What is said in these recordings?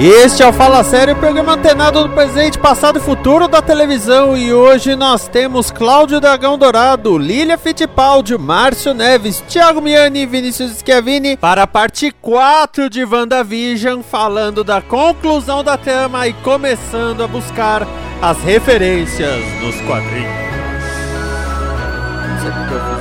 Este é o Fala Sério, programa antenado do presente, passado e futuro da televisão. E hoje nós temos Cláudio Dragão Dourado, Lília Fittipaldi, Márcio Neves, Thiago Miani e Vinícius Schiavini para a parte 4 de WandaVision, falando da conclusão da trama e começando a buscar as referências nos quadrinhos. Não sei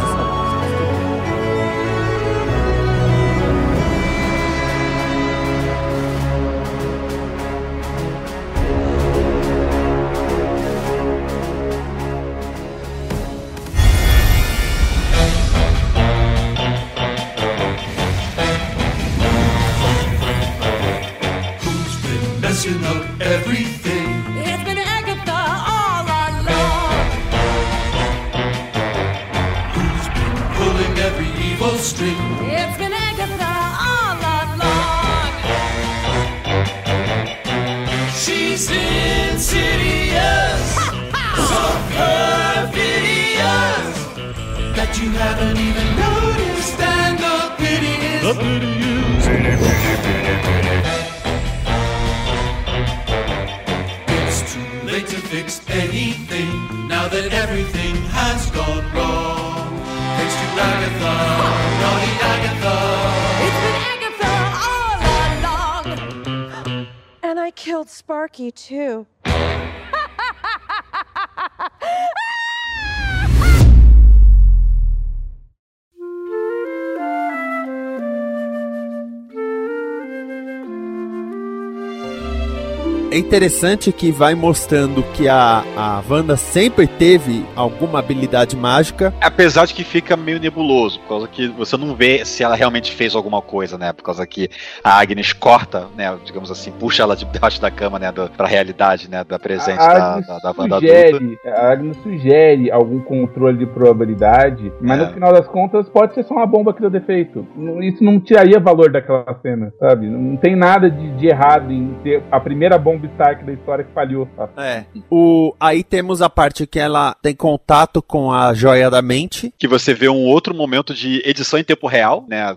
pity is. The. It's too late to fix anything now that everything has gone wrong. Thanks to Agatha, naughty Agatha. It's been Agatha all along. And I killed Sparky too. É interessante que vai mostrando que a, a Wanda sempre teve alguma habilidade mágica. Apesar de que fica meio nebuloso, por causa que você não vê se ela realmente fez alguma coisa, né? Por causa que a Agnes corta, né? Digamos assim, puxa ela de debaixo da cama, né? Do, pra realidade, né? Da presente A da, da, da Wanda adulta. sugere, a Agnes sugere algum controle de probabilidade, mas É. no final das contas pode ser só uma bomba que deu defeito. Isso não tiraria valor daquela cena, sabe? Não tem nada de, de errado em ter a primeira bomba Stark da história que falhou. sabe? É. O, aí temos a parte que ela tem contato com a joia da mente. Que você vê um outro momento de edição em tempo real, né?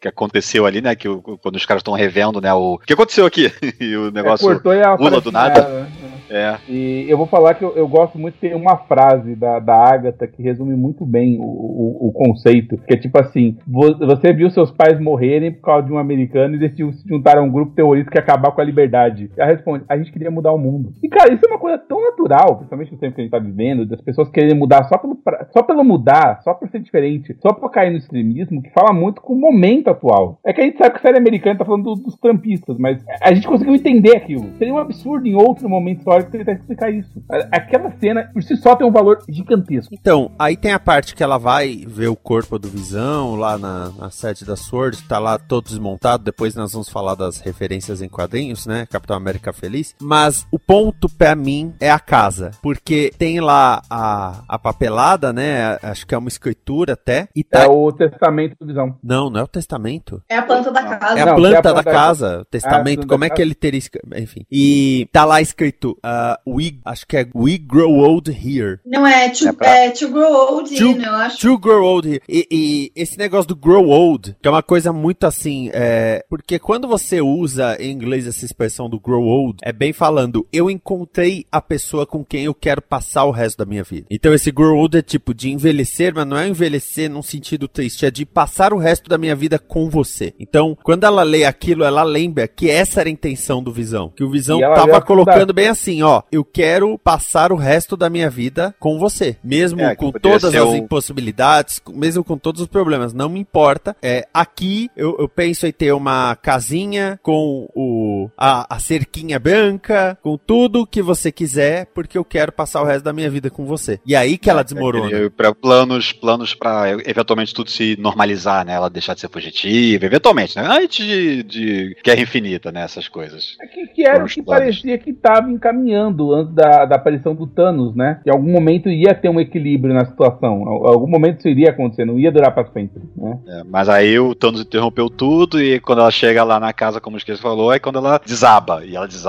Que, aconteceu ali, né? Que quando os caras estão revendo, né? O, que aconteceu aqui? e o negócio É, cortou e pula do nada. né? É. E eu vou falar que eu, eu gosto muito, tem uma frase da, da Agatha que resume muito bem o, o, o conceito, que é tipo assim, vo- você viu seus pais morrerem por causa de um americano e decidiu se juntar a um grupo terrorista que ia acabar com a liberdade. Ela a gente queria mudar o mundo. E cara, isso é uma coisa tão natural, principalmente no tempo que a gente tá vivendo, das pessoas quererem mudar só pelo, pra- só pelo mudar, só por ser diferente, só por cair no extremismo, que fala muito com o momento atual. É que a gente sabe que a série americana tá falando do- dos trampistas, mas a gente conseguiu entender aquilo. Seria um absurdo em outro momento histórico tentar explicar isso. Aquela cena, por si só, tem um valor gigantesco. Então, aí tem a parte que ela vai ver o corpo do Visão lá na, na sede da Sword, tá lá todo desmontado. Depois nós vamos falar das referências em quadrinhos, né? Capitão América Feliz. Mas o ponto pra mim é a casa, porque tem lá a, a papelada, né? Acho que é uma escritura até. E tá. É o testamento do Visão. Não, não é o testamento. É a planta da casa. É a Não, planta é a da planta da- casa, o testamento, planta como é que ele teria escrito? Enfim. E tá lá escrito, ah, we, acho que é We Grow Old Here. Não é to, É pra- é to grow old, To- in, eu acho. To grow old here. E, e esse negócio do grow old, que é uma coisa muito assim, é, porque quando você usa em inglês essa expressão do grow old, é bem falando, eu encontrei a pessoa com quem eu quero passar o resto da minha vida. Então esse grow old é tipo de envelhecer, mas não é envelhecer num sentido triste, é de passar o resto da minha vida com você. Então, quando ela lê aquilo, ela lembra que essa era a intenção do Visão, que o Visão tava colocando bem assim, ó, eu quero passar o resto da minha vida com você, mesmo É, com todas as o- impossibilidades, mesmo com todos os problemas, não me importa. É, aqui eu, eu penso em ter uma casinha com o a, a cerquinha branca, com tudo que você quiser, porque eu quero passar o resto da minha vida com você. E aí que ela desmorona. E pra planos, planos para eventualmente tudo se normalizar, né? Ela deixar de ser fugitiva, eventualmente, né? Antes de, de Guerra Infinita, né? Essas coisas. É que, que era o que planos. parecia que estava encaminhando antes da, da aparição do Thanos, né? Em algum momento ia ter um equilíbrio na situação. Em algum momento isso iria acontecer, não ia durar pra sempre, né? É, mas aí o Thanos interrompeu tudo e quando ela chega lá na casa, como o Esqueci falou, é quando ela desaba. E ela desaba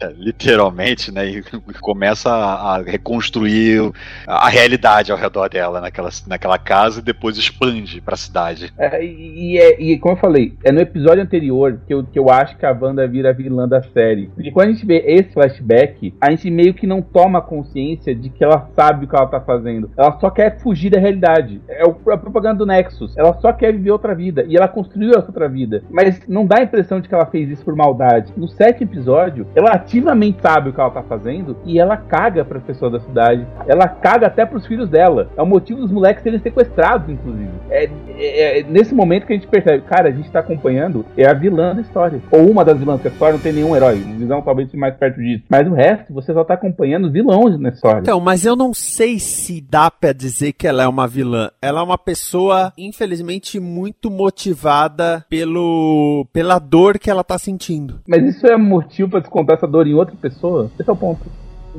é, literalmente, né? E começa a, a reconstruir a realidade ao redor dela naquela, naquela casa e depois expande pra cidade. É, e, e é- e como eu falei, é no episódio anterior que eu, que eu acho que a Wanda vira a vilã da série. Porque quando a gente vê esse flashback, a gente meio que não toma consciência de que ela sabe o que ela tá fazendo. Ela só quer fugir da realidade. É o- a propaganda do Nexus. Ela só quer viver outra vida. E ela construiu essa outra vida. Mas não dá a impressão de que ela fez isso por maldade. No sétimo episódio, ela ativamente sabe o que ela tá fazendo e ela caga para pessoas da cidade. Ela caga até pros filhos dela. É o motivo dos moleques serem sequestrados, inclusive. É, é- é nesse momento que a gente percebe, cara, a gente tá acompanhando é a vilã da história. Ou uma das vilãs, porque a história não tem nenhum herói. O vilão talvez seja mais perto disso. Mas o resto, você só tá acompanhando os vilões na história. Então, mas eu não sei se dá pra dizer que ela é uma vilã. Ela é uma pessoa, infelizmente, muito motivada pelo pela dor que ela tá sentindo. Mas isso é motivo pra descontar essa dor em outra pessoa? Esse é o ponto.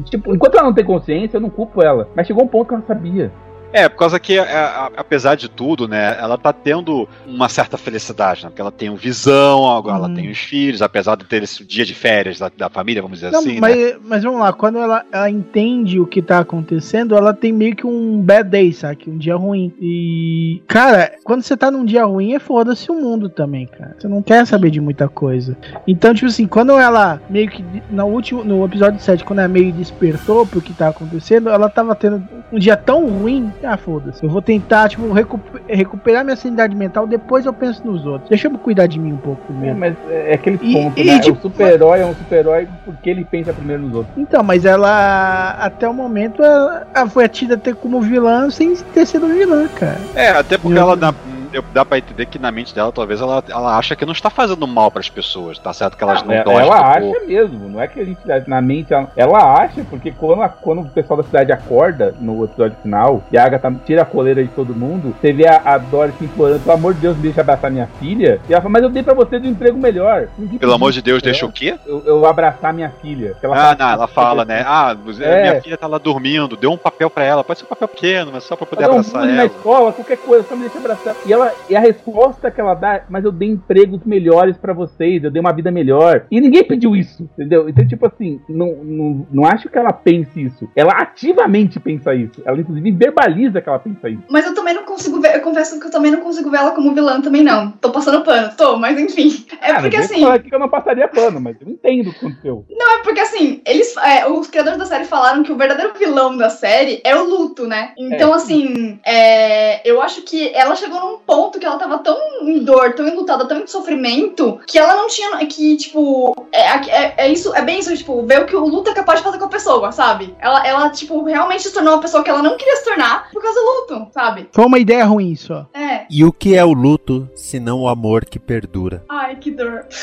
Tipo, enquanto ela não tem consciência, eu não culpo ela. Mas chegou um ponto que ela sabia. É, por causa que, a- a- apesar de tudo, né, ela tá tendo uma certa felicidade, né? Porque ela tem o visão, agora ela tem os filhos, apesar de ter esse dia de férias da, da família, vamos dizer Não, assim, mas, né? mas vamos lá, quando ela, ela entende o que tá acontecendo, ela tem meio que um bad day, sabe? Um dia ruim. E, cara, quando você tá num dia ruim, é foda-se o mundo também, cara. Você não quer saber de muita coisa. Então, tipo assim, quando ela meio que, no último, no episódio 7, quando ela meio despertou pro que tá acontecendo, ela tava tendo um dia tão ruim, ah, foda-se. Eu vou tentar, tipo, recu- recuperar minha sanidade mental, depois eu penso nos outros. Deixa eu cuidar de mim um pouco É, primeiro. mas é aquele E- ponto, e, né? tipo, o super-herói é um super-herói porque ele pensa primeiro nos outros. Então, mas ela, até o momento, ela, ela foi tida até como vilã sem ter sido vilã, cara. É, até porque Eu- ela dá, eu- dá pra entender que na mente dela, talvez, ela, ela acha que não está fazendo mal pras pessoas, tá certo que elas não ela gostam ela do acha corpo. mesmo, não é que a gente na mente ela, ela acha, porque quando, a- quando o pessoal da cidade acorda no episódio final e a Agatha tira a coleira de todo mundo, você vê a, a Dorothy implorando, pelo amor de Deus, me deixa abraçar minha filha. E ela fala, mas eu dei pra você um emprego melhor. Ninguém Pelo amor de Deus, isso, deixa né? o quê? eu, eu abraçar minha filha. Ah, fala- não, ela fala, né? Ah, É. minha filha tá lá dormindo, deu um papel pra ela, pode ser um papel pequeno, mas só pra poder Ela dá um abraçar bullying na ela. escola, qualquer coisa, só me deixa abraçar. E, ela, e a resposta que ela dá, mas eu dei empregos melhores pra vocês, eu dei uma vida melhor. E ninguém pediu isso, entendeu? Então, tipo assim, não, não, não acho que ela pense isso. Ela ativamente pensa isso. Ela, inclusive, verbaliza que ela pensa isso. Mas eu também não consigo ver, eu confesso que eu também não consigo ver ela como vilã também, não. Tô passando pano, tô, mas enfim. É Cara, porque eu assim. falar aqui que eu não passaria pano, mas eu entendo o que aconteceu. Não, é porque assim, eles. é, os criadores da série falaram que o verdadeiro vilão da série é o luto, né? Então, É. assim, é, eu acho que ela chegou num ponto que ela tava tão em dor, tão enlutada, tão em sofrimento, que ela não tinha. Que, tipo, é, é, é isso, é bem isso, tipo, ver o que o luto é capaz de fazer com a pessoa, sabe? Ela, ela, tipo, realmente se tornou uma pessoa que ela não queria se tornar por causa do luto, sabe? Foi uma ideia ruim só. É. E o que é o luto, se não o amor que perdura? Ai, que dor.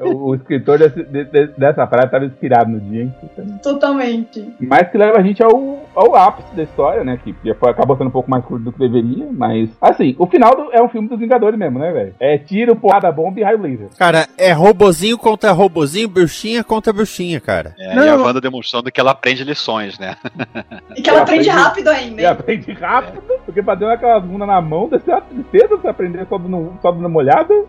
O, o escritor desse- de- de- dessa frase estava inspirado no dia, hein? Totalmente. Mas que leva a gente ao, ao ápice da história, né? Que acabou sendo um pouco mais curto do que deveria, mas. Assim, o final do- é um filme dos Vingadores mesmo, né, velho? É tiro, porrada, bomba e raio laser. Cara, é robozinho contra robozinho, bruxinha contra bruxinha, cara. É, Não, e a Wanda demonstrando que ela aprende lições, né? E que ela aprende aprendi- rápido ainda. E hein? aprende rápido, porque pra dar aquelas bundas na mão, deve ser uma tristeza você aprender só dando, só dando uma olhada.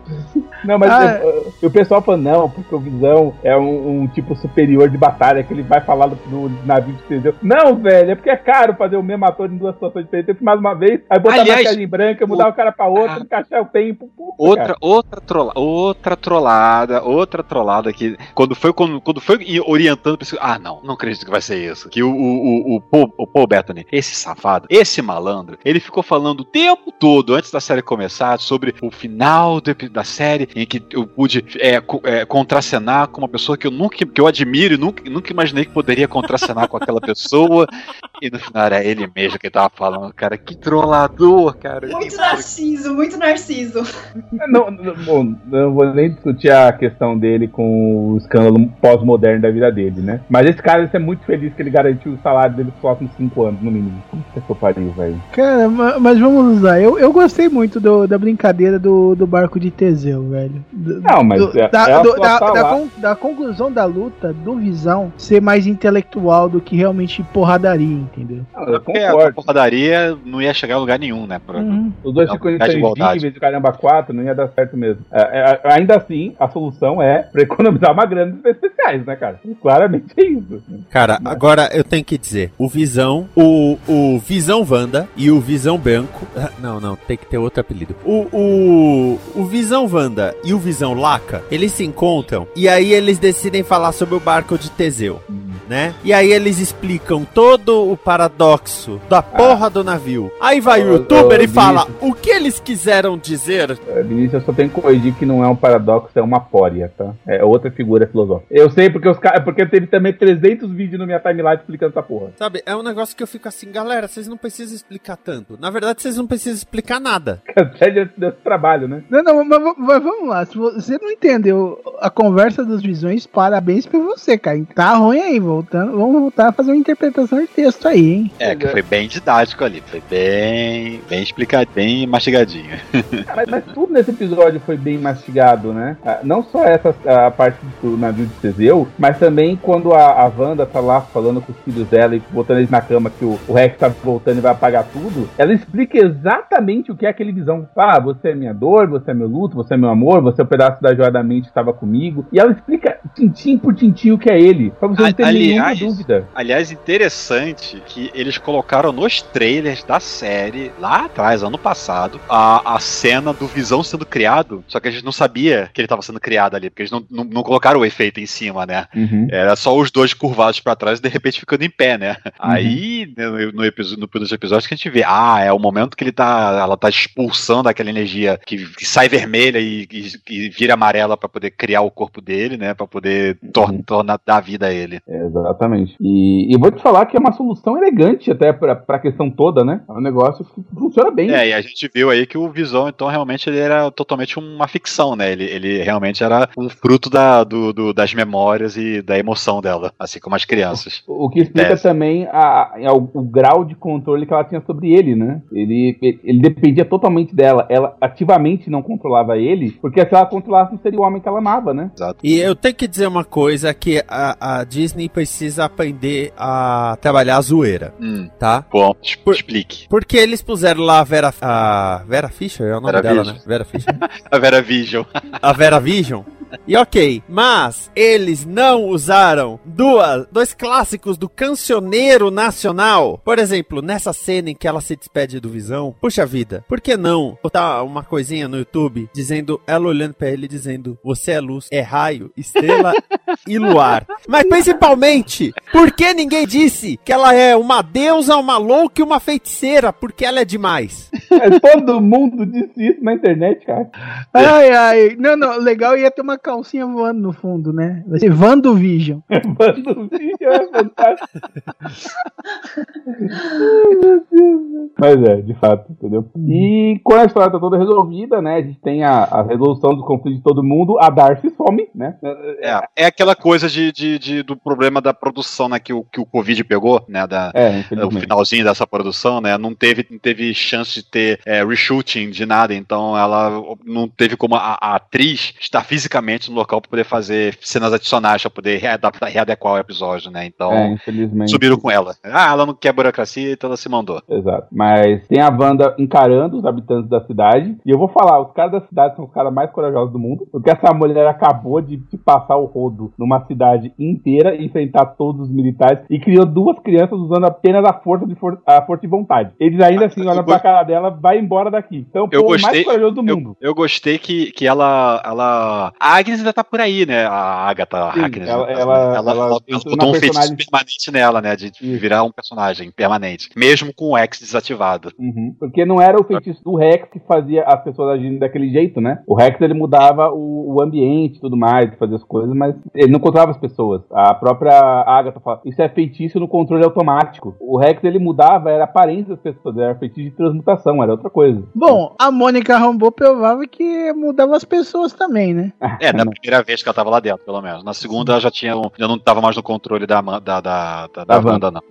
Não, mas Ah, é, é, o pessoal fala, não, porque o Visão é um, um tipo superior de batalha, que ele vai falar do, do navio que você deu. Não, velho, é porque é caro fazer o mesmo ator em duas situações diferentes. Eu mais uma vez, aí botar Aliás, maquiagem branca, mudar o cara pra outra, Ah. encaixar o tempo. Puta, Outra, cara. outra, trola, outra trollada, outra trollada que quando foi quando, quando foi orientando, pensei, ah, não, não acredito que vai ser isso. Que o, o, o, o, Paul, o Paul Bettany, esse safado, esse malandro, ele ficou falando o tempo todo antes da série começar sobre o final do da série em que eu pude é, co- é, contracenar com uma pessoa que eu nunca que eu admiro e nunca, nunca imaginei que poderia contracenar com aquela pessoa. E no final era ele mesmo que tava falando, cara, que trollador, cara. Muito narciso, muito narciso. Não, não, bom, não vou nem discutir a questão dele com o escândalo pós-moderno da vida dele, né? Mas esse cara ele é muito feliz que ele garantiu o salário dele nos próximos cinco anos, no mínimo. Como que eu pariu, velho? Cara, ma- mas vamos lá. Eu, eu gostei muito do- da brincadeira do, do barco de Teseu, velho. Do- Não, mas do- é- da, do- só da- da con- da conclusão da luta do Visão ser mais intelectual do que realmente porradaria, entendeu? Não, eu Porque a concordo. porradaria não ia chegar a lugar nenhum, né? Pra- Uhum. Os dois Não, ficam de intangíveis e caramba, quatro, não ia dar certo mesmo. É, é, ainda assim, a solução é pra economizar uma grana dos especiais, né, cara? Claramente é isso. Cara, agora eu tenho que dizer, o Visão, o, o Visão Wanda e o Visão Branco. ah, Não, não, tem que ter outro apelido. O, o, o Visão Wanda e o Visão Laca, eles se encontram e aí eles decidem falar sobre o barco de Teseu. Né? E aí eles explicam todo o paradoxo da porra do navio. Aí vai o youtuber ô, e fala Vinícius. o que eles quiseram dizer. É, Vinícius, eu só tenho que corrigir que não é um paradoxo, é uma pória, tá? É outra figura filosófica. Eu sei porque os caras. Porque teve também 300 vídeos na minha timeline explicando essa porra. Sabe, é um negócio que eu fico assim, galera, vocês não precisam explicar tanto. Na verdade, vocês não precisam explicar nada. Até desse trabalho, né? Não, não, mas, mas- vamos lá. Se você não entendeu a conversa das visões, parabéns pra você, cara. Tá ruim aí, voltando. Vamos voltar a fazer uma interpretação de texto aí, hein? É, que foi bem didático ali, foi bem, bem explicado, bem mastigadinho. Mas, mas tudo nesse episódio foi bem mastigado, né? Ah, Não só essa a parte do navio de Teseu, mas também quando a, a Wanda tá lá falando com os filhos dela e botando eles na cama que o, o Rex tá voltando e vai apagar tudo, ela explica exatamente o que é aquele visão. Ah, você é minha dor, você é meu luto, você é meu amor, você é o pedaço da joia da mente que estava comigo. E ela explica tintim por tintim o que é ele, pra você não A- ter nenhuma aliás, dúvida. Aliás, interessante que eles colocaram nos trailers da série, lá atrás, ano passado, a, a cena do Visão sendo criado, só que a gente não sabia que ele estava sendo criado ali, porque eles não, não, não colocaram o efeito em cima, né? Uhum. Era só os dois curvados pra trás e de repente ficando em pé, né? Aí, né, no, no, episódio, no primeiro episódio, que a gente vê, ah, é o momento que ele tá, ela tá expulsando aquela energia que, que sai vermelha e, e- e vira amarela pra poder criar o corpo dele, né? Pra poder tor tornar, dar vida a ele. Exatamente. E, e vou te falar que é uma solução elegante até pra, pra questão toda, né? É um negócio que funciona bem. É, e a gente viu aí que o Visão, então, realmente ele era totalmente uma ficção, né? Ele, ele realmente era um fruto da, do, do- das memórias e da emoção dela, assim como as crianças. O que explica Deve. também a- a- o, o grau de controle que ela tinha sobre ele, né? Ele, ele, ele dependia totalmente dela. Ela ativamente não controlava ele, porque se ela controlasse, não seria o homem que ela amava, né? Exato. E eu tenho que dizer uma coisa que a, a Disney precisa aprender a trabalhar a zoeira, Hum, tá? bom, Por- explique. Porque eles puseram lá a Vera, a Vera Fischer, é o nome Vera dela, Vision. né? Vera Fischer. A Vera Vision. a Vera Vision. E ok, mas eles não usaram duas, dois clássicos do cancioneiro nacional. Por exemplo, nessa cena em que ela se despede do Visão, puxa vida, por que não botar uma coisinha no YouTube dizendo, ela olhando pra ele dizendo, você é luz, é raio, estrela e luar. Mas principalmente, por que ninguém disse que ela é uma deusa, uma louca e uma feiticeira? Porque ela é demais. É, todo mundo disse isso na internet, cara. Ai, ai. Não, não, legal ia ter uma calcinha voando no fundo, né? Vai ser Vando Vision. Manda um vídeo, é fantástico. Mas é, de fato, entendeu? E quando a história tá toda resolvida, né? A gente tem a, a resolução do conflito de todo mundo, a Darcy some, né? É, é aquela coisa de, de- de- do problema da produção, né? Que o, que o Covid pegou, né? Da, É, o infelizmente. finalzinho dessa produção, né? Não teve, não teve chance de ter é, reshooting de nada, então ela não teve como a, a atriz estar fisicamente no local para poder fazer cenas adicionais para poder readaptar, readequar o episódio, né? Então É, infelizmente. subiram com ela. Ah, ela não quer burocracia, então ela se mandou. Exato. Mas tem a Wanda encarando os habitantes da cidade. E eu vou falar, os caras da cidade são os caras mais corajosos do mundo. Porque essa mulher acabou de, de passar o rodo numa cidade inteira e enfrentar todos os militares. E criou duas crianças usando apenas a força de, for- a força de vontade. Eles ainda assim olham pra cara dela ela vai embora daqui. Então, Eu pô, o gostei- mais corajoso do Eu, mundo. eu gostei que, que ela, ela. A Agnes ainda tá por aí, né? A Agatha Sim, Agnes. ela- ela- ela, ela ela botou um feitiço personagem- permanente nela, né? De Isso. virar um personagem permanente. Mesmo com o X desativado. Uhum. Porque não era o feitiço do Rex que fazia as pessoas agirem daquele jeito, né? O Rex ele mudava o, o ambiente e tudo mais, fazia as coisas, mas ele não controlava as pessoas. A própria Agatha fala: Isso é feitiço no controle automático. O Rex ele mudava, era a aparência das pessoas, era feitiço de transmutação, era outra coisa. Bom, a Mônica Rambeau provava que mudava as pessoas também, né? É, na primeira vez que ela tava lá dentro, pelo menos. Na segunda ela já tinha. um- Já não tava mais no controle da, da, da, da, da Da Wanda, não.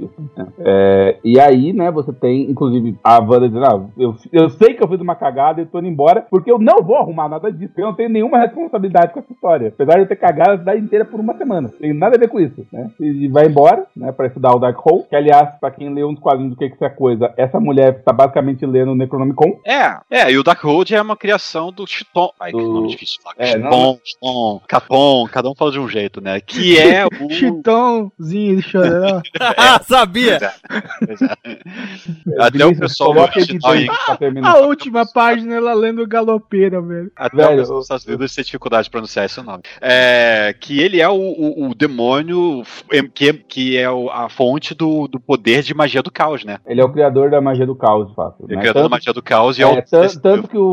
É, e aí, né, você tem, inclusive, a Wanda dizendo, ah, eu, eu sei que eu fiz uma cagada e tô indo embora, porque eu não vou arrumar nada disso, eu não tenho nenhuma responsabilidade com essa história. Apesar de eu ter cagado a cidade inteira por uma semana. Tem nada a ver com isso, né? E vai embora, né, pra estudar o Dark Hole, que aliás, pra quem leu uns quadrinhos do que que isso é coisa, essa mulher tá basicamente lendo o Necronomicon. É, é, e o Darkhold é uma criação do Chiton. Ai, que Do- nome difícil de falar. É, Chiton, Chiton, Capon, cada um fala de um jeito, né? Que é o. Chitãozinho de chorando. Ah, sabia! Pois é. Até o pessoal do Coloca Chiton aí. A última página ela lendo galopeira, velho. Até Velho, o pessoal dos Estados Unidos tem dificuldade de pronunciar esse nome. É, que ele é o, o- o demônio que, que é a fonte do, do poder de magia do caos, né? Ele é o criador da magia do caos, de fato. Ele é né? o criador da Tanto- magia do caos e é, É, o. tan- tanto que o,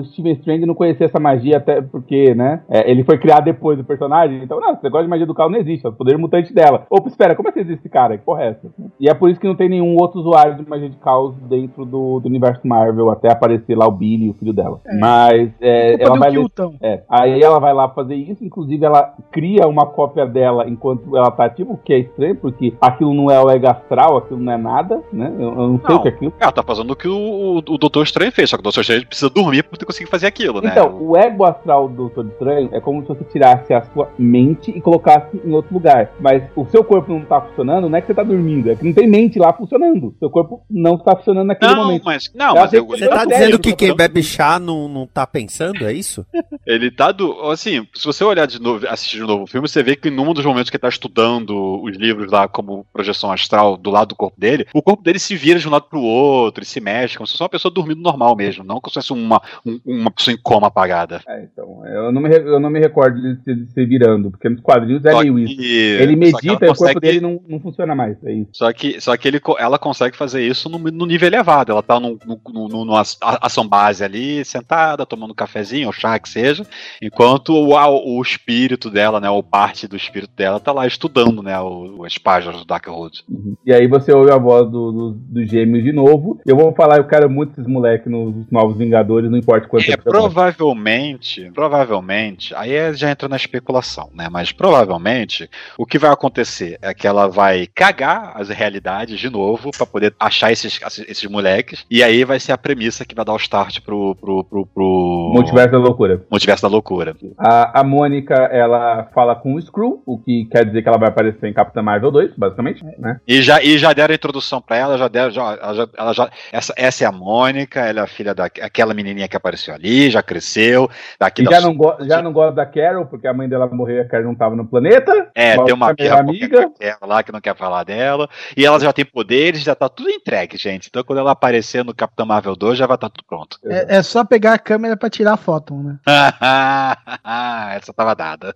o Steven Strange não conhecia essa magia, até porque, né? É, ele foi criado depois do personagem, então, não, esse negócio de magia do caos não existe, é o poder mutante dela. Opa, espera, como é que existe esse cara? Que porra é essa? E é por isso que não tem nenhum outro usuário de magia de caos dentro do, do universo Marvel, até aparecer lá o Billy, o filho dela. Mas é, Culpa ela vai ler Kilton. é, aí ela vai lá fazer isso, inclusive ela cria uma cópia dela enquanto ela tá ativa, o que é estranho, porque aquilo não é o ego astral, aquilo não é nada, né? Eu, eu não sei Não. o que é aquilo. Ela tá fazendo o que o, o, o Doutor Estranho fez, só que o Doutor Estranho precisa dormir pra ter conseguir fazer aquilo, né? Então, o ego astral do Doutor Estranho é como se você tirasse a sua mente e colocasse em outro lugar. Mas o seu corpo não tá funcionando, não é que você tá dormindo, é que não tem mente lá funcionando. Seu corpo não tá funcionando naquele não, momento. mas. Não, Ela mas eu, Você tá dizendo que quem bebe chá não, não tá pensando, é isso? Ele tá do. Assim, se você olhar de novo, assistir de novo o filme, você vê que num dos momentos que ele tá estudando os livros lá como projeção astral do lado do corpo dele, o corpo dele se vira de um lado pro outro, ele se mexe, como se fosse uma pessoa dormindo normal mesmo, não como se fosse uma, um- uma pessoa em coma apagada. É, então, eu não me, eu não me recordo de se, de se virando, porque nos quadrinhos é Só meio isso. Ele medita e o corpo dele não, não funciona mais, é isso. Só que, só que ele, ela consegue fazer isso no, no nível elevado. Ela tá num, num- num- numa ação base ali, sentada, tomando um cafezinho, ou chá que seja, enquanto o, a- o espírito dela, né, ou parte do espírito dela, tá lá estudando, né, o, as páginas do Darkhold. E aí você ouve a voz do, do, do gêmeos de novo. Eu vou falar, eu quero muito esses moleques nos Novos Vingadores, não importa quanto É, tempo. eu gosto. provavelmente, provavelmente, aí é- já entra na especulação, né? Mas provavelmente o que vai acontecer é que ela vai cagar as realidades de novo pra poder achar esses, esses moleques, e aí vai ser a premissa que vai dar o start pro, pro, pro, pro Multiverso da loucura. Multiverso da loucura. A, a Mônica, ela fala com o Screw, o que quer dizer que ela vai aparecer em Capitã Marvel 2, basicamente, né? E já, e já deram a introdução pra ela, já deram, já, ela já, ela já- essa, essa é a Mônica, ela é a filha daquela menininha que apareceu ali, já cresceu, daqui E da já não, já não gosta da Carol, porque a mãe dela morreu e a Carol não tava no planeta. É, tem uma amiga. amiga lá que não quer falar dela. E ela já tem poderes, já tá tudo entregue, gente. Então quando ela aparecer no Capitão Marvel 2, já vai estar tudo pronto. É, é só pegar a câmera pra tirar a foto, né? Essa tava dada.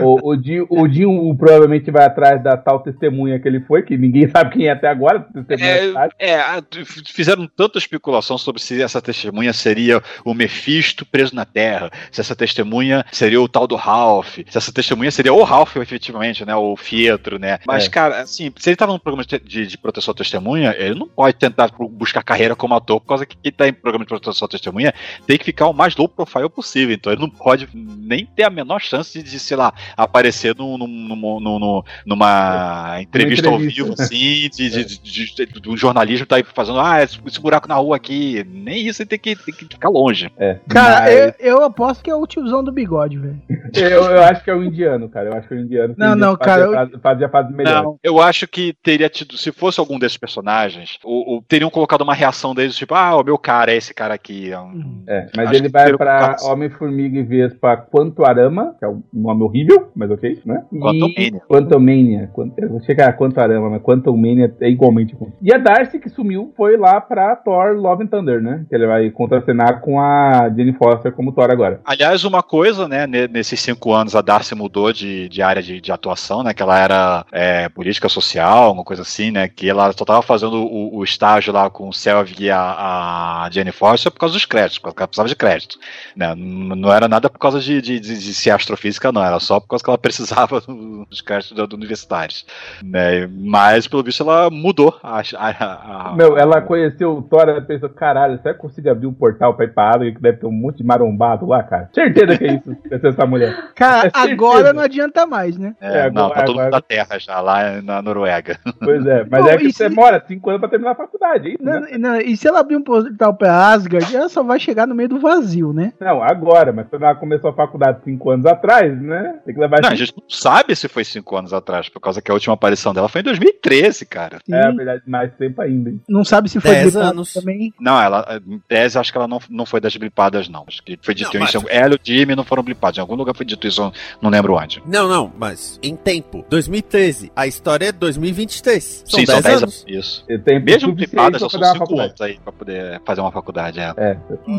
O, o, Dinho, o Dinho provavelmente vai atrás da tal testemunha que ele foi, que ninguém sabe quem é até agora. testemunha sabe. É, é, f- fizeram tanta especulação sobre se essa testemunha seria o Mephisto preso na Terra, se essa testemunha seria o tal do Ralph, se essa testemunha seria o Ralph, efetivamente, né? O Fietro, né? Mas, É. cara, assim, se ele tava num programa de, de- de proteção à testemunha, ele não pode tentar bu- buscar carreira como ator, por causa que quem tá em programa de proteção à testemunha tem que ficar o mais low profile possível. Então ele não pode nem ter a menor chance de, sei lá, aparecer num, num- num- num- num- numa entrevista, ao entrevista. vivo, assim, de, de, de, de- do jornalismo tá aí fazendo, ah, esse, esse buraco na rua aqui. Nem isso ele tem que, tem que ficar longe. É, Cara, mas eu, eu aposto que é o tiozão do bigode, velho. Eu, eu acho que é o indiano, cara. Eu acho que é o indiano. que Não, não, fazia, cara, eu- Fazia, fazia fase melhor. Não, eu acho que teria tido, se fosse algum desses personagens, o, o- teriam colocado uma reação deles, tipo, ah, o meu cara é esse cara aqui. é um- É, mas Acho ele vai pra contato. Homem-Formiga e Vespa Quantuarama, que é um nome horrível, mas ok, né? Quantumania. Quantumania. Quant- Eu vou chegar a Quantuarama, mas Quantumania é igualmente ruim. E a Darcy, que sumiu, foi lá pra Thor Love and Thunder, né? Que ele vai contracenar com a Jane Foster como Thor agora. Aliás, uma coisa, né, ne- cinco anos a Darcy mudou de, de área de, de atuação, né, que ela era é, política social, uma coisa assim, né, que ela só tava fazendo o, o estágio lá com o Selvig e a, a Jenny Foster por causa dos créditos, porque ela precisava de crédito, né, não era nada por causa de, de, de, de ser astrofísica, não, era só por causa que ela precisava dos créditos do universitários, né, mas pelo visto ela mudou a, a, a- Meu, ela conheceu o Thor, ela pensou, caralho, será que consigo abrir um portal pra ir pra água que deve ter um monte de marombado lá, cara? Certeza que é isso, essa mulher. Cara, É certeza. agora não adianta mais, né? é, é, não, agora- tá todo mundo da Terra já, lá na Noruega. Pois é, mas Não, é que você se- demora cinco anos pra terminar a faculdade, é Não, né? não, e se ela abrir um portal pra Asgard, ela só vai chegar no meio do vazio, né? Não, agora, mas quando ela começou a faculdade cinco anos atrás, né? Tem que levar Não, a gente não sabe se foi cinco anos atrás, por causa que a última aparição dela foi em 2013, cara. Sim. É, verdade, mais tempo ainda. hein? Não sabe se foi Dez anos. também. Não, ela, em tese, acho que ela não, não foi das blipadas, não. Acho que foi dito Não, mas- Ela e o Jimmy não foram blipados. Em algum lugar foi dito isso, não lembro onde. Não, não, mas em tempo. 2013. A história é 2023. São Sim, 10 são 10 anos. anos. Isso. Tenho Mesmo só são fazer uma 5 faculdade. anos aí pra poder fazer uma faculdade. É. É, Hum,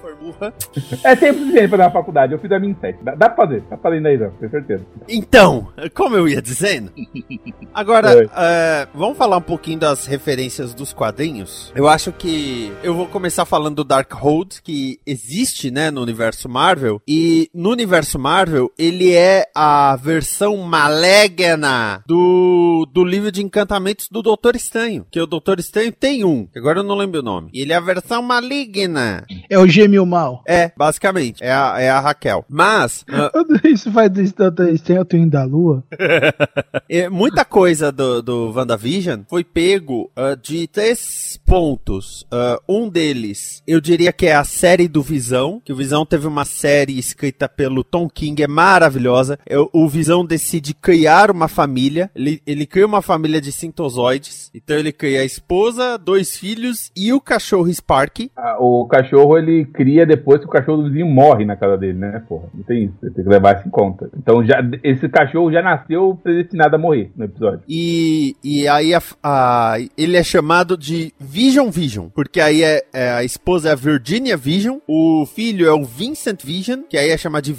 formula. é tempo suficiente pra fazer uma faculdade. Eu fiz a minha em sete. Dá, dá pra fazer, dá pra fazer em 10 anos, tenho certeza. Então, como eu ia dizendo. Agora, é, vamos falar um pouquinho das referências dos quadrinhos. Eu acho que eu vou começar falando do Darkhold, que existe, né, no universo Marvel. E no universo Marvel, ele é a versão maligna do, do livro de encantamentos do Doutor Estranho. Que o Doutor Estranho tem um, agora eu não lembro o nome. E ele é a versão maligna. É o gêmeo mal. É, basicamente. É a, é a Raquel. Mas, ah, Isso faz do Doutor Estranho o Twin da Lua. É, muita coisa do, do WandaVision foi pego ah, de três pontos. Ah, um deles, eu diria que é a série do Visão, que o Visão teve uma série escrita pelo Tom King, é maravilhosa. O Visão decide criar uma família, ele, ele cria uma família de sintozoides, então ele cria a esposa, dois filhos e o cachorro Sparky. Ah, O cachorro ele cria depois que o cachorro do vizinho morre na casa dele, né, porra? Não tem isso, tem que levar isso em conta. Então já, esse cachorro já nasceu predestinado a morrer no episódio. E, e aí a, a- ele é chamado de Vision Vision, porque aí é, é a esposa é a Virginia Vision, o filho é o Vincent Vision, que aí é chamado de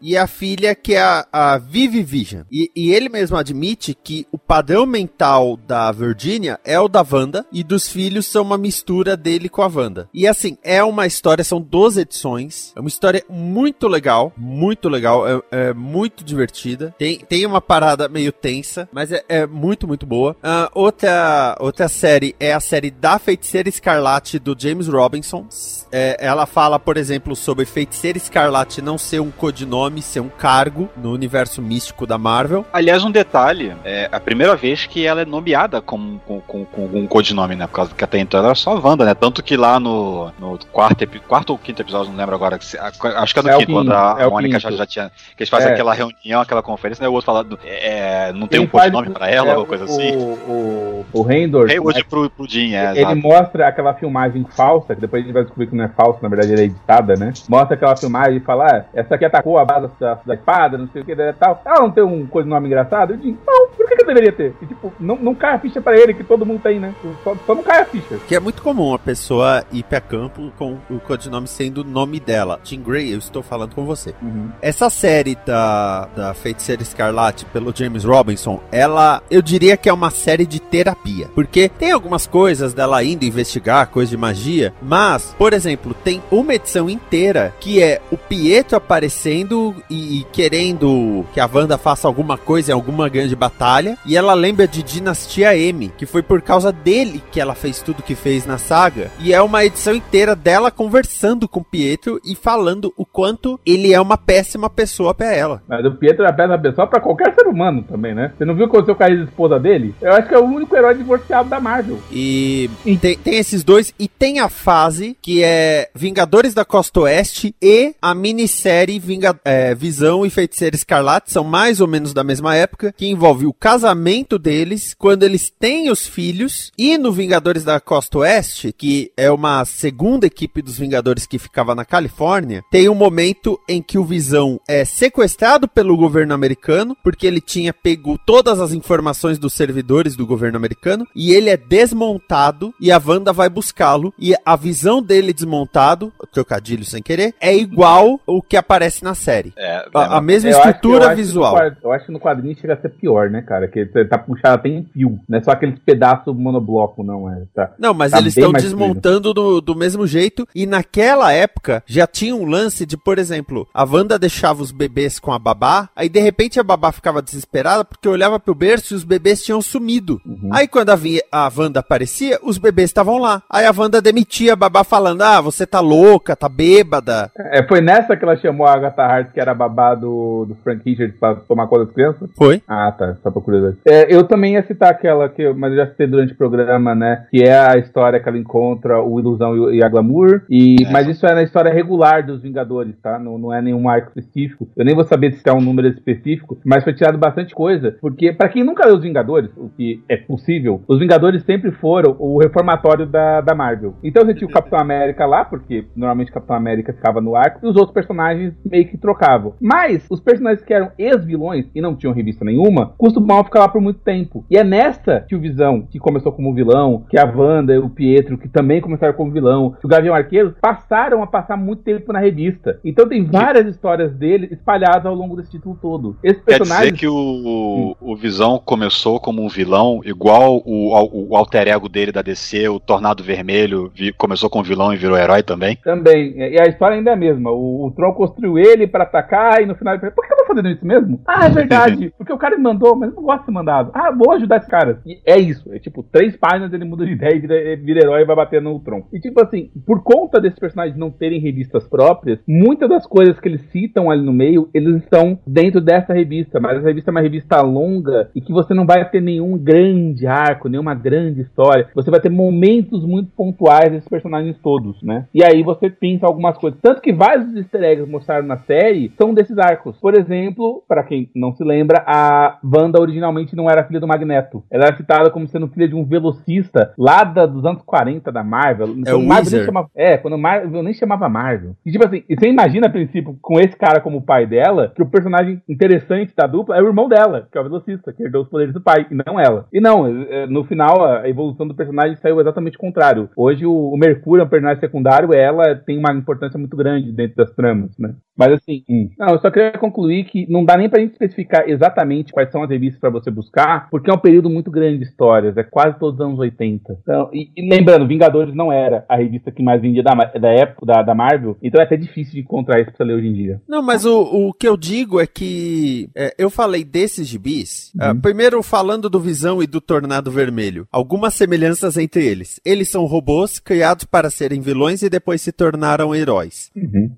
E a filha que é a, a Vivi Vision. E, e ele mesmo admite que o padrão mental da Virginia é o da Wanda, e dos filhos são uma mistura dele com a Wanda. E assim, é uma história, são 12 edições, é uma história muito legal, muito legal, é, é muito divertida. Tem, tem uma parada meio tensa, mas é, é muito, muito boa. Ah, outra, outra série é a série da Feiticeira Escarlate do James Robinson. É, ela fala, por exemplo, sobre Feiticeira Escarlate não ser um codinome, ser um cargo no universo místico da Marvel. Aliás, um detalhe: é a primeira vez que ela é nomeada com, com, com, com um codinome, né? Por causa que até então ela era só a Wanda, né? Tanto que lá no, no quarto, quarto ou quinto episódio, não lembro agora. Acho que é no É o quinto, quando a, é Mônica já, já tinha. Que eles fazem É. aquela reunião, aquela conferência, né? O outro fala, é, não tem Quem um codinome faz- pra ela, é, ou coisa o, assim. O, o, o Rendor, Hayward pro, pro Jean, é, ele exato. mostra aquela filmagem falsa, que depois a gente vai descobrir que não é falsa, na verdade ela é editada, né? Mostra aquela filmagem e fala, ah, essa aqui atacou a base da, da espada, não sei o que, tal. Ela não tem um coisa nome engraçado? Eu digo, não, deveria ter? E, tipo, não, não cai a ficha pra ele, que todo mundo tem, né? Só, só não cai a ficha. Que é muito comum a pessoa ir pra campo com o codinome sendo o nome dela. Jean Grey, eu estou falando com você. Essa série da, da Feiticeira Escarlate pelo James Robinson, ela, eu diria que é uma série de terapia. Porque tem algumas coisas dela indo investigar, coisa de magia, mas, por exemplo, tem uma edição inteira que é o Pietro aparecendo e, e querendo que a Wanda faça alguma coisa em alguma grande batalha, e ela lembra de Dinastia M, que foi por causa dele que ela fez tudo que fez na saga, e é uma edição inteira dela conversando com Pietro e falando o quanto ele é uma péssima pessoa pra ela. Mas o Pietro é a péssima pessoa pra qualquer ser humano também, né? Você não viu o que aconteceu com a ex-esposa dele? Eu acho que é o único herói divorciado da Marvel. E tem, tem esses dois, e tem a fase que é Vingadores da Costa Oeste e a minissérie Vinga, é, Visão e Feiticeira Escarlate, são mais ou menos da mesma época, que envolve o casamento deles, quando eles têm os filhos, e no Vingadores da Costa Oeste, que é uma segunda equipe dos Vingadores que ficava na Califórnia, tem um momento em que o Visão é sequestrado pelo governo americano, porque ele tinha pego todas as informações dos servidores do governo americano, e ele é desmontado, e a Wanda vai buscá-lo, e a visão dele desmontado, trocadilho sem querer, é igual o que aparece na série. É, A, a mesma Eu estrutura eu acho no visual. quad- eu acho que no quadrinho chega a ser pior, né, cara? Que você tá puxado até em fio. Não é só aqueles pedaços monobloco, não é? Tá. Não, mas Tá eles estão desmontando do, do mesmo jeito. E naquela época já tinha um lance de, por exemplo, a Wanda deixava os bebês com a babá, aí de repente a babá ficava desesperada porque olhava pro berço e os bebês tinham sumido. Uhum. Aí quando a, a Wanda aparecia, os bebês estavam lá. Aí a Wanda demitia a babá falando: Ah, você tá louca, tá bêbada. É, foi nessa que ela chamou a Agatha Hart, que era babá do, do Frank Richards, pra tomar conta das crianças? Foi. Ah, tá. Só pra É, eu também ia citar aquela, que eu- mas eu já citei durante o programa, né? Que é a história que ela encontra o Ilusão e, a Glamour. E, É. Mas isso é na história regular dos Vingadores, tá? Não, não é nenhum arco específico. Eu nem vou saber se é um número específico, mas foi tirado bastante coisa. Porque, pra quem nunca leu os Vingadores, o que é possível, os Vingadores sempre foram o reformatório da, da Marvel. Então você tinha o Capitão América lá, porque normalmente o Capitão América ficava no arco, e os outros personagens meio que trocavam. Mas os personagens que eram ex-vilões e não tinham revista nenhuma, costumavam ficar lá por muito tempo. E é nessa que o Visão, que começou como vilão, que a Wanda, o Pietro, que também começaram como vilão, que o Gavião Arqueiro, passaram a passar muito tempo na revista. Então tem várias histórias dele espalhadas ao longo desse título todo. Esses Quer personagens. dizer que o, o Visão começou como um vilão, igual o, o, o alter ego dele da DC, o Tornado Vermelho, vi- começou como vilão e virou herói também? Também. E a história ainda é a mesma. O, o Tron construiu ele pra atacar e no final ele falou, por que eu tô fazendo isso mesmo? Ah, é verdade. Porque o cara me mandou, mas eu não gosto ser mandado. Ah, vou ajudar esse cara. E é isso. É tipo, três páginas ele muda de ideia e vira, vira herói e vai bater no Tron. E tipo assim, por conta desses personagens não terem revistas próprias, muitas das coisas que eles citam ali no meio, eles estão dentro dessa revista. Mas essa revista é uma revista longa e que você não vai ter nenhum grande arco, nenhuma grande história. Você vai ter momentos muito pontuais desses personagens todos, né? E aí você pinta algumas coisas. Tanto que vários dos easter eggs mostraram na série são desses arcos. Por exemplo, pra quem não se lembra, a Wanda originalmente não era filha do Magneto. Ela era citada como sendo filha de um velocista lá da, dos anos 40 da Marvel. É o Marvel chamava, é, quando Marvel nem chamava Marvel. E tipo assim, e você imagina a princípio, com esse cara como pai dela, que o personagem interessante da dupla é o irmão dela, que é o velocista, que herdou os poderes do pai, e não ela. E não, é, no final a evolução do personagem saiu exatamente o contrário. Hoje o, o Mercúrio é um personagem secundário, ela tem uma importância muito grande dentro das tramas, né? Mas assim, não, eu só queria concluir que não dá nem pra gente especificar exatamente quais são as revistas pra você buscar, porque é um período muito grande de histórias, é quase todos os anos 80. Então, e, e lembrando, Vingadores não era a revista que mais vendia da, da época da, da Marvel, então é até difícil de encontrar isso pra você ler hoje em dia. Não, mas o, o que eu digo é que é, eu falei desses gibis. Uhum. ah, primeiro, falando do Visão e do Tornado Vermelho. Algumas semelhanças entre eles. Eles são robôs criados para serem vilões e depois se tornaram heróis.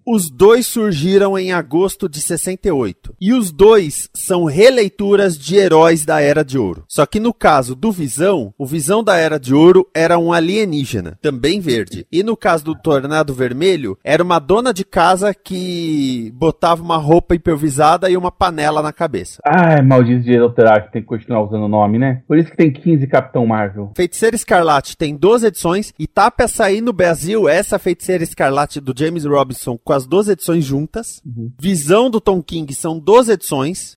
Os dois surgiram em agosto de 68. E os dois são releituras de heróis da Era de Ouro. Só que no caso do Visão, o Visão da Era de Ouro era um alienígena, também verde. E no caso do Tornado Vermelho, era uma dona de casa que botava uma roupa improvisada e uma panela na cabeça. Ai, maldito direito autoral que tem que continuar usando o nome, né? Por isso que tem 15 Capitão Marvel. Feiticeira Escarlate tem 12 edições e tá pra sair no Brasil essa Feiticeira Escarlate do James Robinson com as 12 edições juntas. Visão do Tom King são 12 edições.